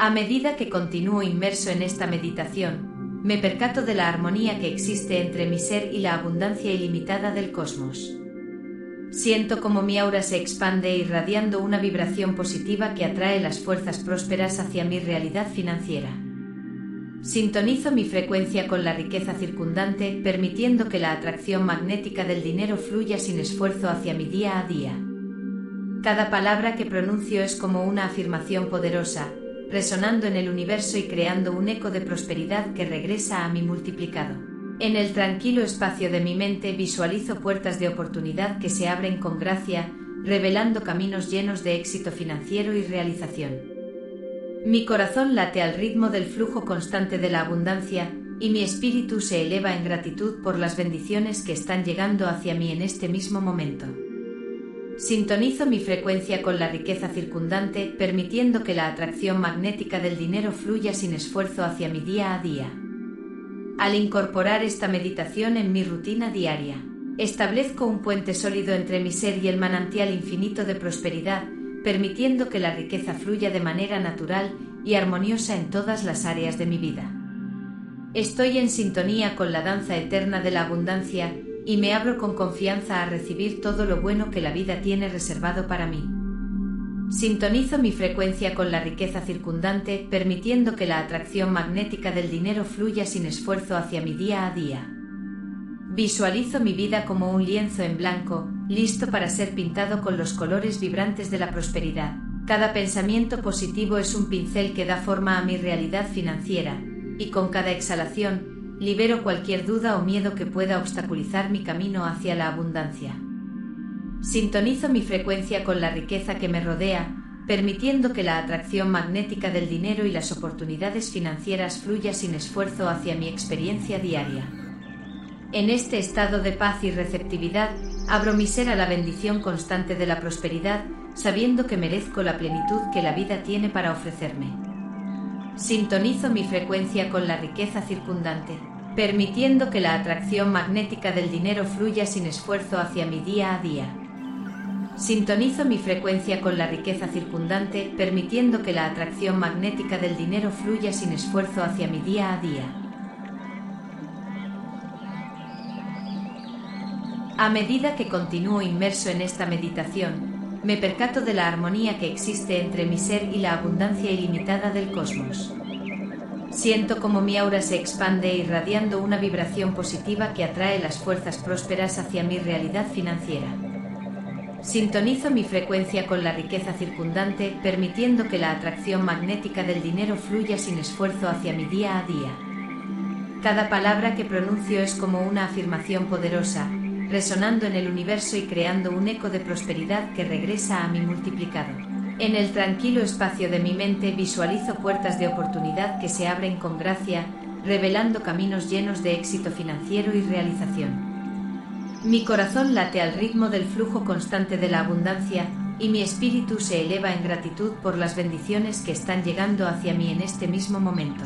A medida que continúo inmerso en esta meditación, me percato de la armonía que existe entre mi ser y la abundancia ilimitada del cosmos. Siento como mi aura se expande irradiando una vibración positiva que atrae las fuerzas prósperas hacia mi realidad financiera. Sintonizo mi frecuencia con la riqueza circundante, permitiendo que la atracción magnética del dinero fluya sin esfuerzo hacia mi día a día. Cada palabra que pronuncio es como una afirmación poderosa, resonando en el universo y creando un eco de prosperidad que regresa a mi multiplicado. En el tranquilo espacio de mi mente visualizo puertas de oportunidad que se abren con gracia, revelando caminos llenos de éxito financiero y realización. Mi corazón late al ritmo del flujo constante de la abundancia y mi espíritu se eleva en gratitud por las bendiciones que están llegando hacia mí en este mismo momento. Sintonizo mi frecuencia con la riqueza circundante, permitiendo que la atracción magnética del dinero fluya sin esfuerzo hacia mi día a día. Al incorporar esta meditación en mi rutina diaria, establezco un puente sólido entre mi ser y el manantial infinito de prosperidad, permitiendo que la riqueza fluya de manera natural y armoniosa en todas las áreas de mi vida. Estoy en sintonía con la danza eterna de la abundancia y me abro con confianza a recibir todo lo bueno que la vida tiene reservado para mí. Sintonizo mi frecuencia con la riqueza circundante, permitiendo que la atracción magnética del dinero fluya sin esfuerzo hacia mi día a día. Visualizo mi vida como un lienzo en blanco, listo para ser pintado con los colores vibrantes de la prosperidad. Cada pensamiento positivo es un pincel que da forma a mi realidad financiera, y con cada exhalación libero cualquier duda o miedo que pueda obstaculizar mi camino hacia la abundancia. Sintonizo mi frecuencia con la riqueza que me rodea, permitiendo que la atracción magnética del dinero y las oportunidades financieras fluya sin esfuerzo hacia mi experiencia diaria. En este estado de paz y receptividad, abro mi ser a la bendición constante de la prosperidad, sabiendo que merezco la plenitud que la vida tiene para ofrecerme. Sintonizo mi frecuencia con la riqueza circundante, permitiendo que la atracción magnética del dinero fluya sin esfuerzo hacia mi día a día. Sintonizo mi frecuencia con la riqueza circundante, permitiendo que la atracción magnética del dinero fluya sin esfuerzo hacia mi día a día. A medida que continúo inmerso en esta meditación, me percato de la armonía que existe entre mi ser y la abundancia ilimitada del cosmos. Siento como mi aura se expande irradiando una vibración positiva que atrae las fuerzas prósperas hacia mi realidad financiera. Sintonizo mi frecuencia con la riqueza circundante, permitiendo que la atracción magnética del dinero fluya sin esfuerzo hacia mi día a día. Cada palabra que pronuncio es como una afirmación poderosa, resonando en el universo y creando un eco de prosperidad que regresa a mi multiplicado. En el tranquilo espacio de mi mente visualizo puertas de oportunidad que se abren con gracia, revelando caminos llenos de éxito financiero y realización. Mi corazón late al ritmo del flujo constante de la abundancia y mi espíritu se eleva en gratitud por las bendiciones que están llegando hacia mí en este mismo momento.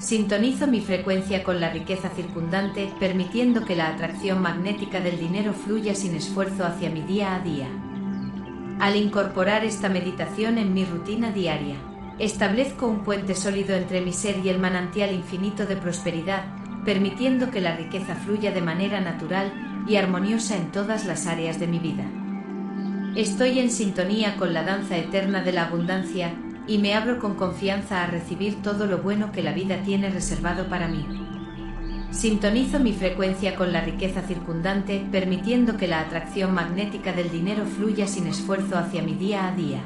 Sintonizo mi frecuencia con la riqueza circundante, permitiendo que la atracción magnética del dinero fluya sin esfuerzo hacia mi día a día. Al incorporar esta meditación en mi rutina diaria, establezco un puente sólido entre mi ser y el manantial infinito de prosperidad, permitiendo que la riqueza fluya de manera natural y armoniosa en todas las áreas de mi vida. Estoy en sintonía con la danza eterna de la abundancia y me abro con confianza a recibir todo lo bueno que la vida tiene reservado para mí. Sintonizo mi frecuencia con la riqueza circundante, permitiendo que la atracción magnética del dinero fluya sin esfuerzo hacia mi día a día.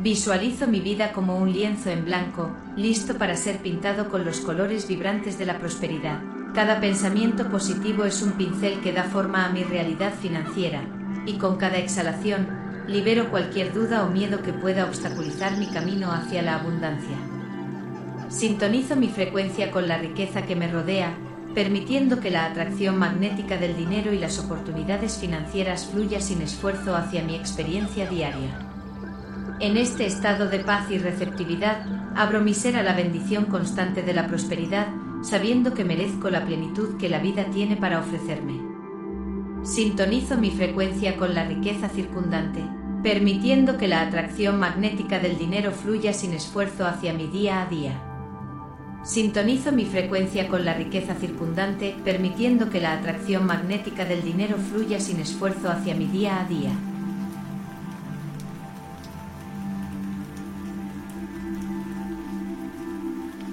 Visualizo mi vida como un lienzo en blanco, listo para ser pintado con los colores vibrantes de la prosperidad. Cada pensamiento positivo es un pincel que da forma a mi realidad financiera, y con cada exhalación libero cualquier duda o miedo que pueda obstaculizar mi camino hacia la abundancia. Sintonizo mi frecuencia con la riqueza que me rodea, permitiendo que la atracción magnética del dinero y las oportunidades financieras fluya sin esfuerzo hacia mi experiencia diaria. En este estado de paz y receptividad, abro mi ser a la bendición constante de la prosperidad, sabiendo que merezco la plenitud que la vida tiene para ofrecerme. Sintonizo mi frecuencia con la riqueza circundante, permitiendo que la atracción magnética del dinero fluya sin esfuerzo hacia mi día a día. Sintonizo mi frecuencia con la riqueza circundante, permitiendo que la atracción magnética del dinero fluya sin esfuerzo hacia mi día a día.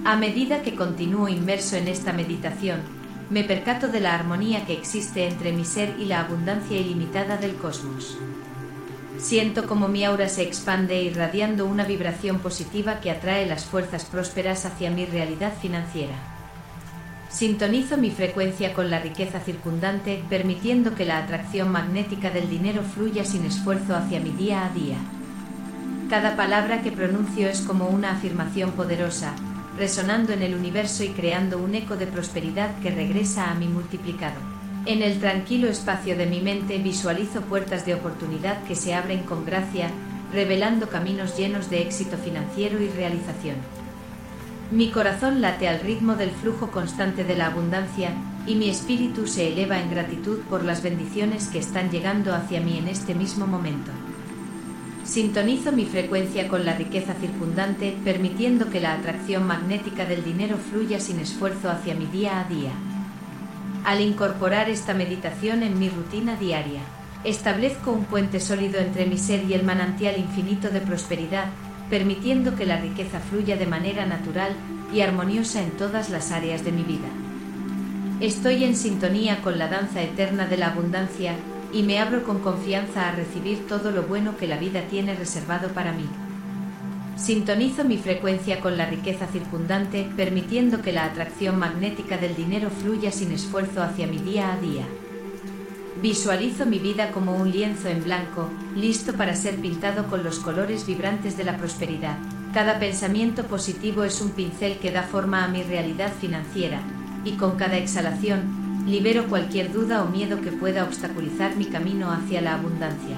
A medida que continúo inmerso en esta meditación, me percato de la armonía que existe entre mi ser y la abundancia ilimitada del cosmos. Siento como mi aura se expande irradiando una vibración positiva que atrae las fuerzas prósperas hacia mi realidad financiera. Sintonizo mi frecuencia con la riqueza circundante, permitiendo que la atracción magnética del dinero fluya sin esfuerzo hacia mi día a día. Cada palabra que pronuncio es como una afirmación poderosa, resonando en el universo y creando un eco de prosperidad que regresa a mi multiplicado. En el tranquilo espacio de mi mente visualizo puertas de oportunidad que se abren con gracia, revelando caminos llenos de éxito financiero y realización. Mi corazón late al ritmo del flujo constante de la abundancia y mi espíritu se eleva en gratitud por las bendiciones que están llegando hacia mí en este mismo momento. Sintonizo mi frecuencia con la riqueza circundante, permitiendo que la atracción magnética del dinero fluya sin esfuerzo hacia mi día a día. Al incorporar esta meditación en mi rutina diaria, establezco un puente sólido entre mi ser y el manantial infinito de prosperidad, permitiendo que la riqueza fluya de manera natural y armoniosa en todas las áreas de mi vida. Estoy en sintonía con la danza eterna de la abundancia y me abro con confianza a recibir todo lo bueno que la vida tiene reservado para mí. Sintonizo mi frecuencia con la riqueza circundante, permitiendo que la atracción magnética del dinero fluya sin esfuerzo hacia mi día a día. Visualizo mi vida como un lienzo en blanco, listo para ser pintado con los colores vibrantes de la prosperidad. Cada pensamiento positivo es un pincel que da forma a mi realidad financiera, y con cada exhalación, libero cualquier duda o miedo que pueda obstaculizar mi camino hacia la abundancia.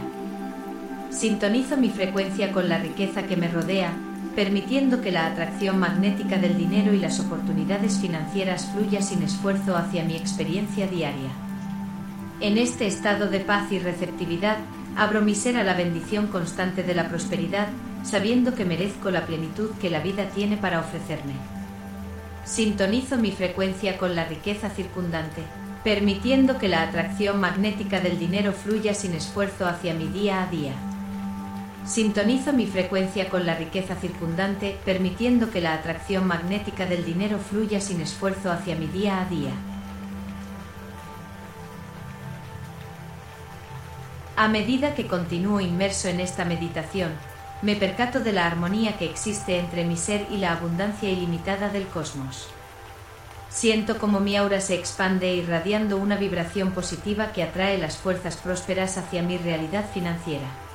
Sintonizo mi frecuencia con la riqueza que me rodea, permitiendo que la atracción magnética del dinero y las oportunidades financieras fluya sin esfuerzo hacia mi experiencia diaria. En este estado de paz y receptividad, abro mi ser a la bendición constante de la prosperidad, sabiendo que merezco la plenitud que la vida tiene para ofrecerme. Sintonizo mi frecuencia con la riqueza circundante, permitiendo que la atracción magnética del dinero fluya sin esfuerzo hacia mi día a día. Sintonizo mi frecuencia con la riqueza circundante, permitiendo que la atracción magnética del dinero fluya sin esfuerzo hacia mi día a día. A medida que continúo inmerso en esta meditación, me percato de la armonía que existe entre mi ser y la abundancia ilimitada del cosmos. Siento como mi aura se expande irradiando una vibración positiva que atrae las fuerzas prósperas hacia mi realidad financiera.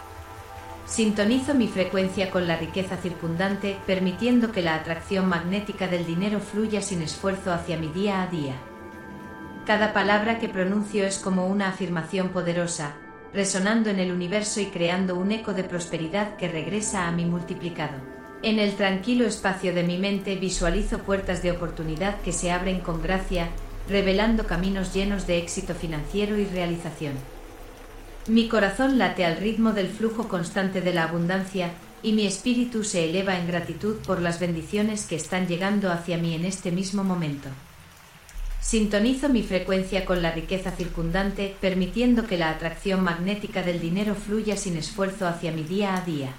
Sintonizo mi frecuencia con la riqueza circundante, permitiendo que la atracción magnética del dinero fluya sin esfuerzo hacia mi día a día. Cada palabra que pronuncio es como una afirmación poderosa, resonando en el universo y creando un eco de prosperidad que regresa a mi multiplicado. En el tranquilo espacio de mi mente visualizo puertas de oportunidad que se abren con gracia, revelando caminos llenos de éxito financiero y realización. Mi corazón late al ritmo del flujo constante de la abundancia y mi espíritu se eleva en gratitud por las bendiciones que están llegando hacia mí en este mismo momento. Sintonizo mi frecuencia con la riqueza circundante, permitiendo que la atracción magnética del dinero fluya sin esfuerzo hacia mi día a día.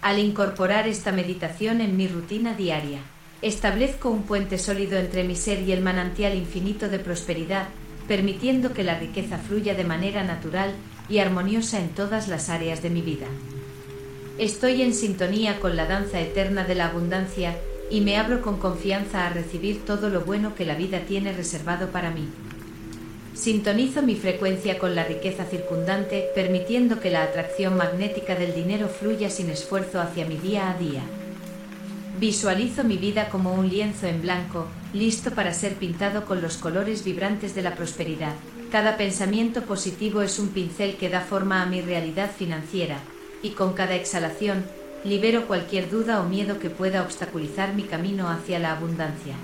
Al incorporar esta meditación en mi rutina diaria, establezco un puente sólido entre mi ser y el manantial infinito de prosperidad permitiendo que la riqueza fluya de manera natural y armoniosa en todas las áreas de mi vida. Estoy en sintonía con la danza eterna de la abundancia y me abro con confianza a recibir todo lo bueno que la vida tiene reservado para mí. Sintonizo mi frecuencia con la riqueza circundante, permitiendo que la atracción magnética del dinero fluya sin esfuerzo hacia mi día a día. Visualizo mi vida como un lienzo en blanco, listo para ser pintado con los colores vibrantes de la prosperidad. Cada pensamiento positivo es un pincel que da forma a mi realidad financiera, y con cada exhalación, libero cualquier duda o miedo que pueda obstaculizar mi camino hacia la abundancia.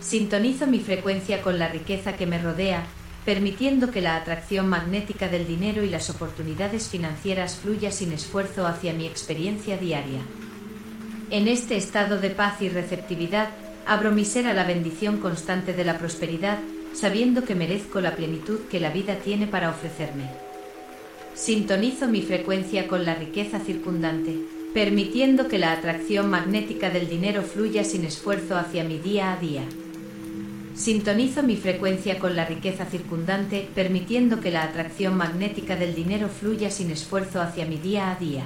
Sintonizo mi frecuencia con la riqueza que me rodea, permitiendo que la atracción magnética del dinero y las oportunidades financieras fluya sin esfuerzo hacia mi experiencia diaria. En este estado de paz y receptividad, abro mi ser a la bendición constante de la prosperidad, sabiendo que merezco la plenitud que la vida tiene para ofrecerme. Sintonizo mi frecuencia con la riqueza circundante, permitiendo que la atracción magnética del dinero fluya sin esfuerzo hacia mi día a día. Sintonizo mi frecuencia con la riqueza circundante, permitiendo que la atracción magnética del dinero fluya sin esfuerzo hacia mi día a día.